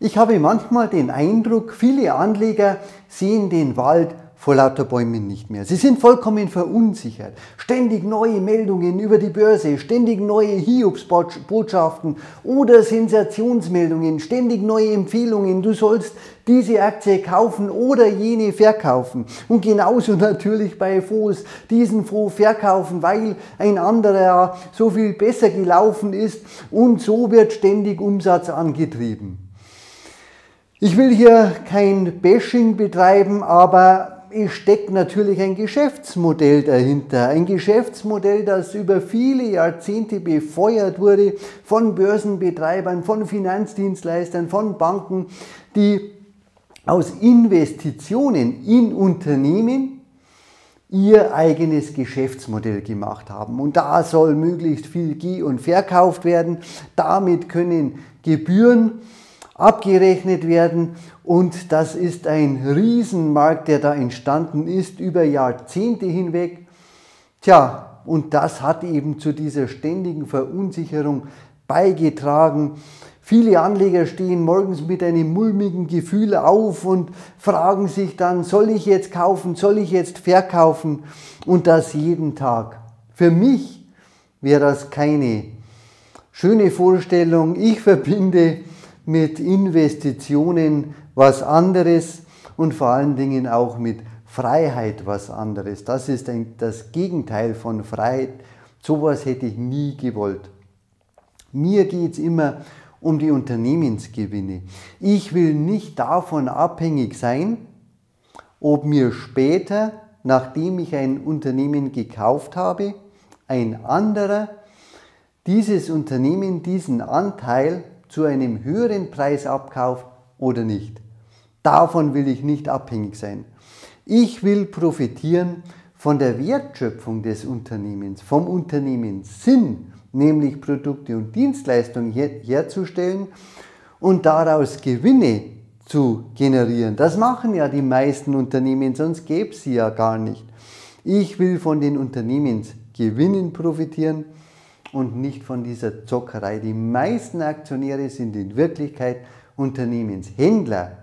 Ich habe manchmal den Eindruck, viele Anleger sehen den Wald vor lauter Bäumen nicht mehr. Sie sind vollkommen verunsichert. Ständig neue Meldungen über die Börse, ständig neue Hiobsbotschaften oder Sensationsmeldungen, ständig neue Empfehlungen. Du sollst diese Aktie kaufen oder jene verkaufen. Und genauso natürlich bei Fonds, diesen Fonds verkaufen, weil ein anderer so viel besser gelaufen ist und so wird ständig Umsatz angetrieben. Ich will hier kein Bashing betreiben, aber es steckt natürlich ein Geschäftsmodell dahinter. Ein Geschäftsmodell, das über viele Jahrzehnte befeuert wurde von Börsenbetreibern, von Finanzdienstleistern, von Banken, die aus Investitionen in Unternehmen ihr eigenes Geschäftsmodell gemacht haben. Und da soll möglichst viel ge- und verkauft werden. Damit können Gebühren abgerechnet werden und das ist ein Riesenmarkt, der da entstanden ist über Jahrzehnte hinweg. Tja, und das hat eben zu dieser ständigen Verunsicherung beigetragen. Viele Anleger stehen morgens mit einem mulmigen Gefühl auf und fragen sich dann, soll ich jetzt kaufen, soll ich jetzt verkaufen? Und das jeden Tag. Für mich wäre das keine schöne Vorstellung. Ich verbinde mit Investitionen was anderes und vor allen Dingen auch mit Freiheit was anderes. Das ist ein, das Gegenteil von Freiheit. Sowas hätte ich nie gewollt. Mir geht es immer um die Unternehmensgewinne. Ich will nicht davon abhängig sein, ob mir später, nachdem ich ein Unternehmen gekauft habe, ein anderer dieses Unternehmen, diesen Anteil zu einem höheren Preis abkauft oder nicht. Davon will ich nicht abhängig sein. Ich will profitieren von der Wertschöpfung des Unternehmens, vom Unternehmenssinn, nämlich Produkte und Dienstleistungen her herzustellen und daraus Gewinne zu generieren. Das machen ja die meisten Unternehmen, sonst gäbe es sie ja gar nicht. Ich will von den Unternehmensgewinnen profitieren und nicht von dieser Zockerei. Die meisten Aktionäre sind in Wirklichkeit Unternehmenshändler.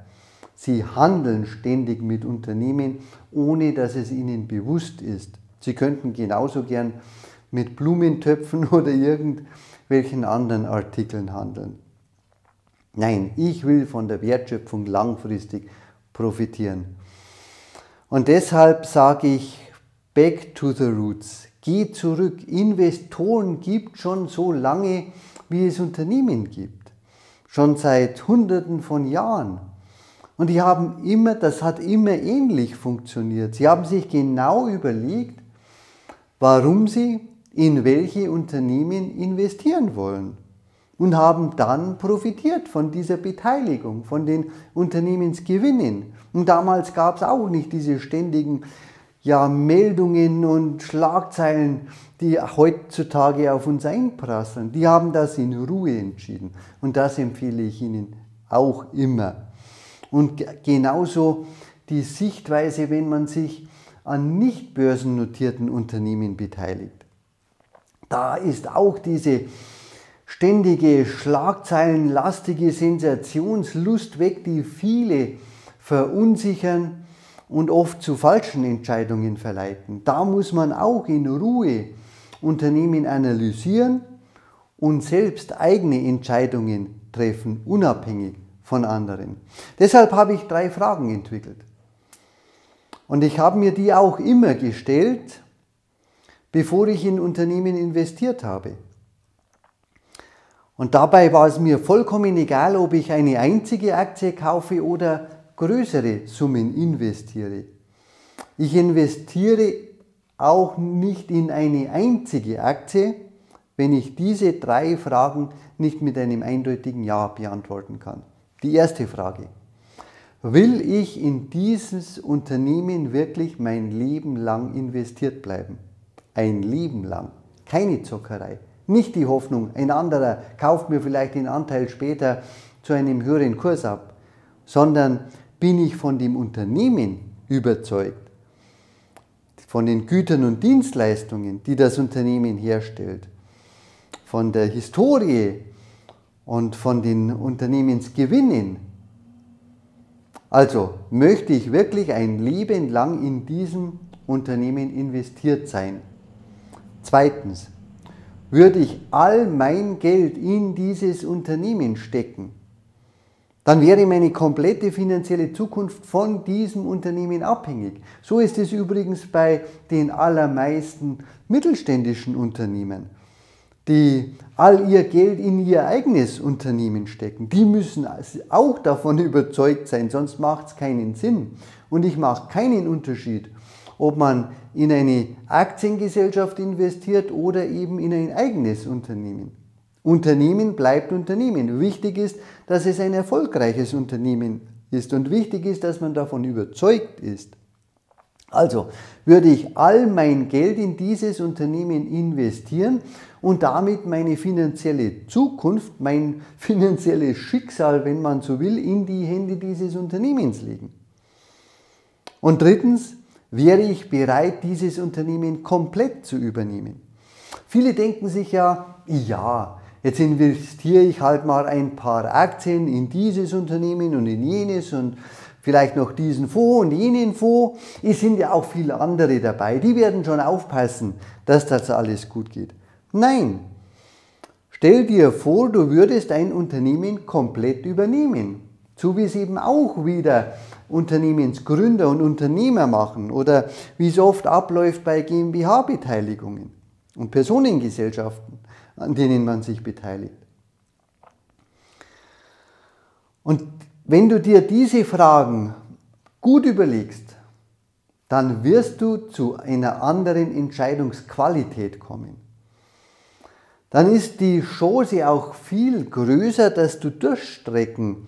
Sie handeln ständig mit Unternehmen, ohne dass es ihnen bewusst ist. Sie könnten genauso gern mit Blumentöpfen oder irgendwelchen anderen Artikeln handeln. Nein, ich will von der Wertschöpfung langfristig profitieren. Und deshalb sage ich, back to the roots. Geh zurück. Investoren gibt schon so lange, wie es Unternehmen gibt. Schon seit Hunderten von Jahren. Und die haben immer, das hat immer ähnlich funktioniert. Sie haben sich genau überlegt, warum sie in welche Unternehmen investieren wollen und haben dann profitiert von dieser Beteiligung, von den Unternehmensgewinnen. Und damals gab es auch nicht diese ständigen ja, Meldungen und Schlagzeilen, die heutzutage auf uns einprasseln. Die haben das in Ruhe entschieden. Und das empfehle ich Ihnen auch immer. Und genauso die Sichtweise, wenn man sich an nicht börsennotierten Unternehmen beteiligt. Da ist auch diese ständige Schlagzeilenlastige Sensationslust weg, die viele verunsichern und oft zu falschen Entscheidungen verleiten. Da muss man auch in Ruhe Unternehmen analysieren und selbst eigene Entscheidungen treffen, unabhängig von anderen. Deshalb habe ich drei Fragen entwickelt. Und ich habe mir die auch immer gestellt, bevor ich in Unternehmen investiert habe. Und dabei war es mir vollkommen egal, ob ich eine einzige Aktie kaufe oder größere Summen investiere. Ich investiere auch nicht in eine einzige Aktie, wenn ich diese drei Fragen nicht mit einem eindeutigen Ja beantworten kann. Die erste Frage. Will ich in dieses Unternehmen wirklich mein Leben lang investiert bleiben? Ein Leben lang. Keine Zockerei. Nicht die Hoffnung, ein anderer kauft mir vielleicht den Anteil später zu einem höheren Kurs ab, sondern bin ich von dem Unternehmen überzeugt, von den Gütern und Dienstleistungen, die das Unternehmen herstellt, von der Historie und von den Unternehmensgewinnen. Also möchte ich wirklich ein Leben lang in diesem Unternehmen investiert sein. Zweitens, würde ich all mein Geld in dieses Unternehmen stecken, dann wäre meine komplette finanzielle Zukunft von diesem Unternehmen abhängig. So ist es übrigens bei den allermeisten mittelständischen Unternehmen, die all ihr Geld in ihr eigenes Unternehmen stecken. Die müssen auch davon überzeugt sein, sonst macht es keinen Sinn. Und ich mache keinen Unterschied, ob man in eine Aktiengesellschaft investiert oder eben in ein eigenes Unternehmen. Unternehmen bleibt Unternehmen. Wichtig ist, dass es ein erfolgreiches Unternehmen ist und wichtig ist, dass man davon überzeugt ist. Also würde ich all mein Geld in dieses Unternehmen investieren und damit meine finanzielle Zukunft, mein finanzielles Schicksal, wenn man so will, in die Hände dieses Unternehmens legen. Und drittens, wäre ich bereit, dieses Unternehmen komplett zu übernehmen. Viele denken sich ja, ja, jetzt investiere ich halt mal ein paar Aktien in dieses Unternehmen und in jenes und vielleicht noch diesen Fonds und jenen Fonds. Es sind ja auch viele andere dabei, die werden schon aufpassen, dass das alles gut geht. Nein, stell dir vor, du würdest ein Unternehmen komplett übernehmen, so wie es eben auch wieder Unternehmensgründer und Unternehmer machen oder wie es oft abläuft bei GmbH-Beteiligungen und Personengesellschaften, an denen man sich beteiligt. Und wenn du dir diese Fragen gut überlegst, dann wirst du zu einer anderen Entscheidungsqualität kommen. Dann ist die Chance auch viel größer, dass du Durchstrecken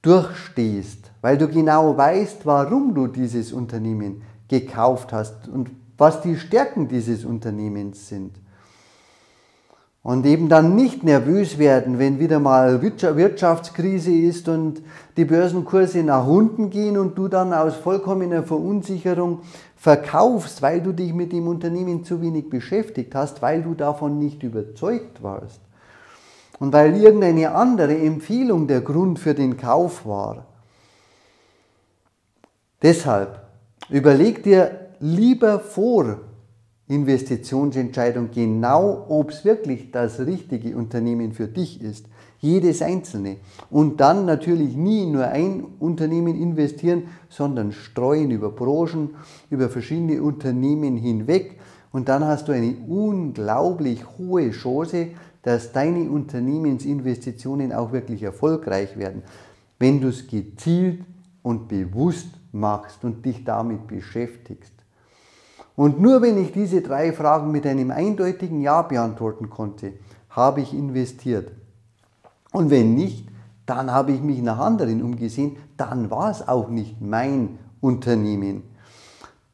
durchstehst, weil du genau weißt, warum du dieses Unternehmen gekauft hast und was die Stärken dieses Unternehmens sind. Und eben dann nicht nervös werden, wenn wieder mal Wirtschaftskrise ist und die Börsenkurse nach unten gehen und du dann aus vollkommener Verunsicherung verkaufst, weil du dich mit dem Unternehmen zu wenig beschäftigt hast, weil du davon nicht überzeugt warst. Und weil irgendeine andere Empfehlung der Grund für den Kauf war. Deshalb überleg dir lieber vor Investitionsentscheidung genau, ob es wirklich das richtige Unternehmen für dich ist. Jedes einzelne. Und dann natürlich nie nur ein Unternehmen investieren, sondern streuen über Branchen, über verschiedene Unternehmen hinweg. Und dann hast du eine unglaublich hohe Chance, dass deine Unternehmensinvestitionen auch wirklich erfolgreich werden, wenn du es gezielt und bewusst machst und dich damit beschäftigst. Und nur wenn ich diese drei Fragen mit einem eindeutigen Ja beantworten konnte, habe ich investiert. Und wenn nicht, dann habe ich mich nach anderen umgesehen, dann war es auch nicht mein Unternehmen.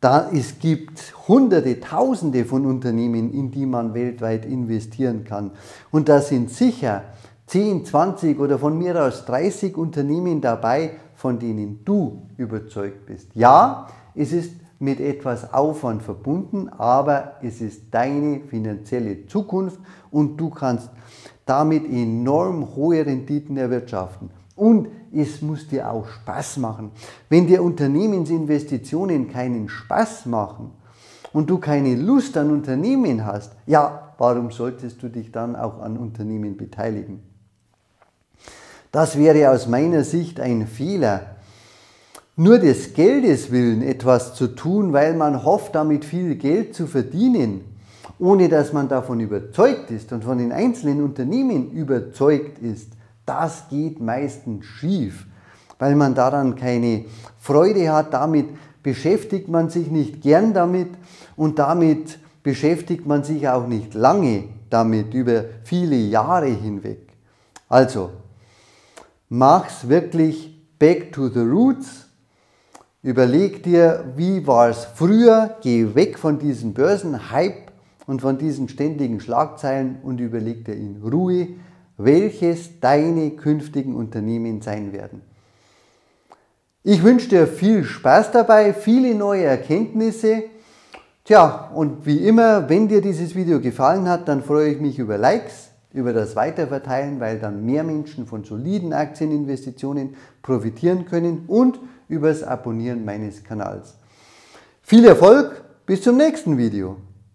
Da, es gibt hunderte, tausende von Unternehmen, in die man weltweit investieren kann. Und da sind sicher 10, 20 oder von mir aus 30 Unternehmen dabei, von denen du überzeugt bist. Ja, es ist mit etwas Aufwand verbunden, aber es ist deine finanzielle Zukunft und du kannst damit enorm hohe Renditen erwirtschaften. Und es muss dir auch Spaß machen. Wenn dir Unternehmensinvestitionen keinen Spaß machen und du keine Lust an Unternehmen hast, ja, warum solltest du dich dann auch an Unternehmen beteiligen? Das wäre aus meiner Sicht ein Fehler. Nur des Geldes willen etwas zu tun, weil man hofft, damit viel Geld zu verdienen, ohne dass man davon überzeugt ist und von den einzelnen Unternehmen überzeugt ist, das geht meistens schief, weil man daran keine Freude hat. Damit beschäftigt man sich nicht gern damit und damit beschäftigt man sich auch nicht lange damit, über viele Jahre hinweg. Also, mach's wirklich back to the roots. Überleg dir, wie war es früher, geh weg von diesem Börsenhype und von diesen ständigen Schlagzeilen und überleg dir in Ruhe, welches deine künftigen Unternehmen sein werden. Ich wünsche dir viel Spaß dabei, viele neue Erkenntnisse. Tja, und wie immer, wenn dir dieses Video gefallen hat, dann freue ich mich über Likes, über das Weiterverteilen, weil dann mehr Menschen von soliden Aktieninvestitionen profitieren können und übers Abonnieren meines Kanals. Viel Erfolg, bis zum nächsten Video.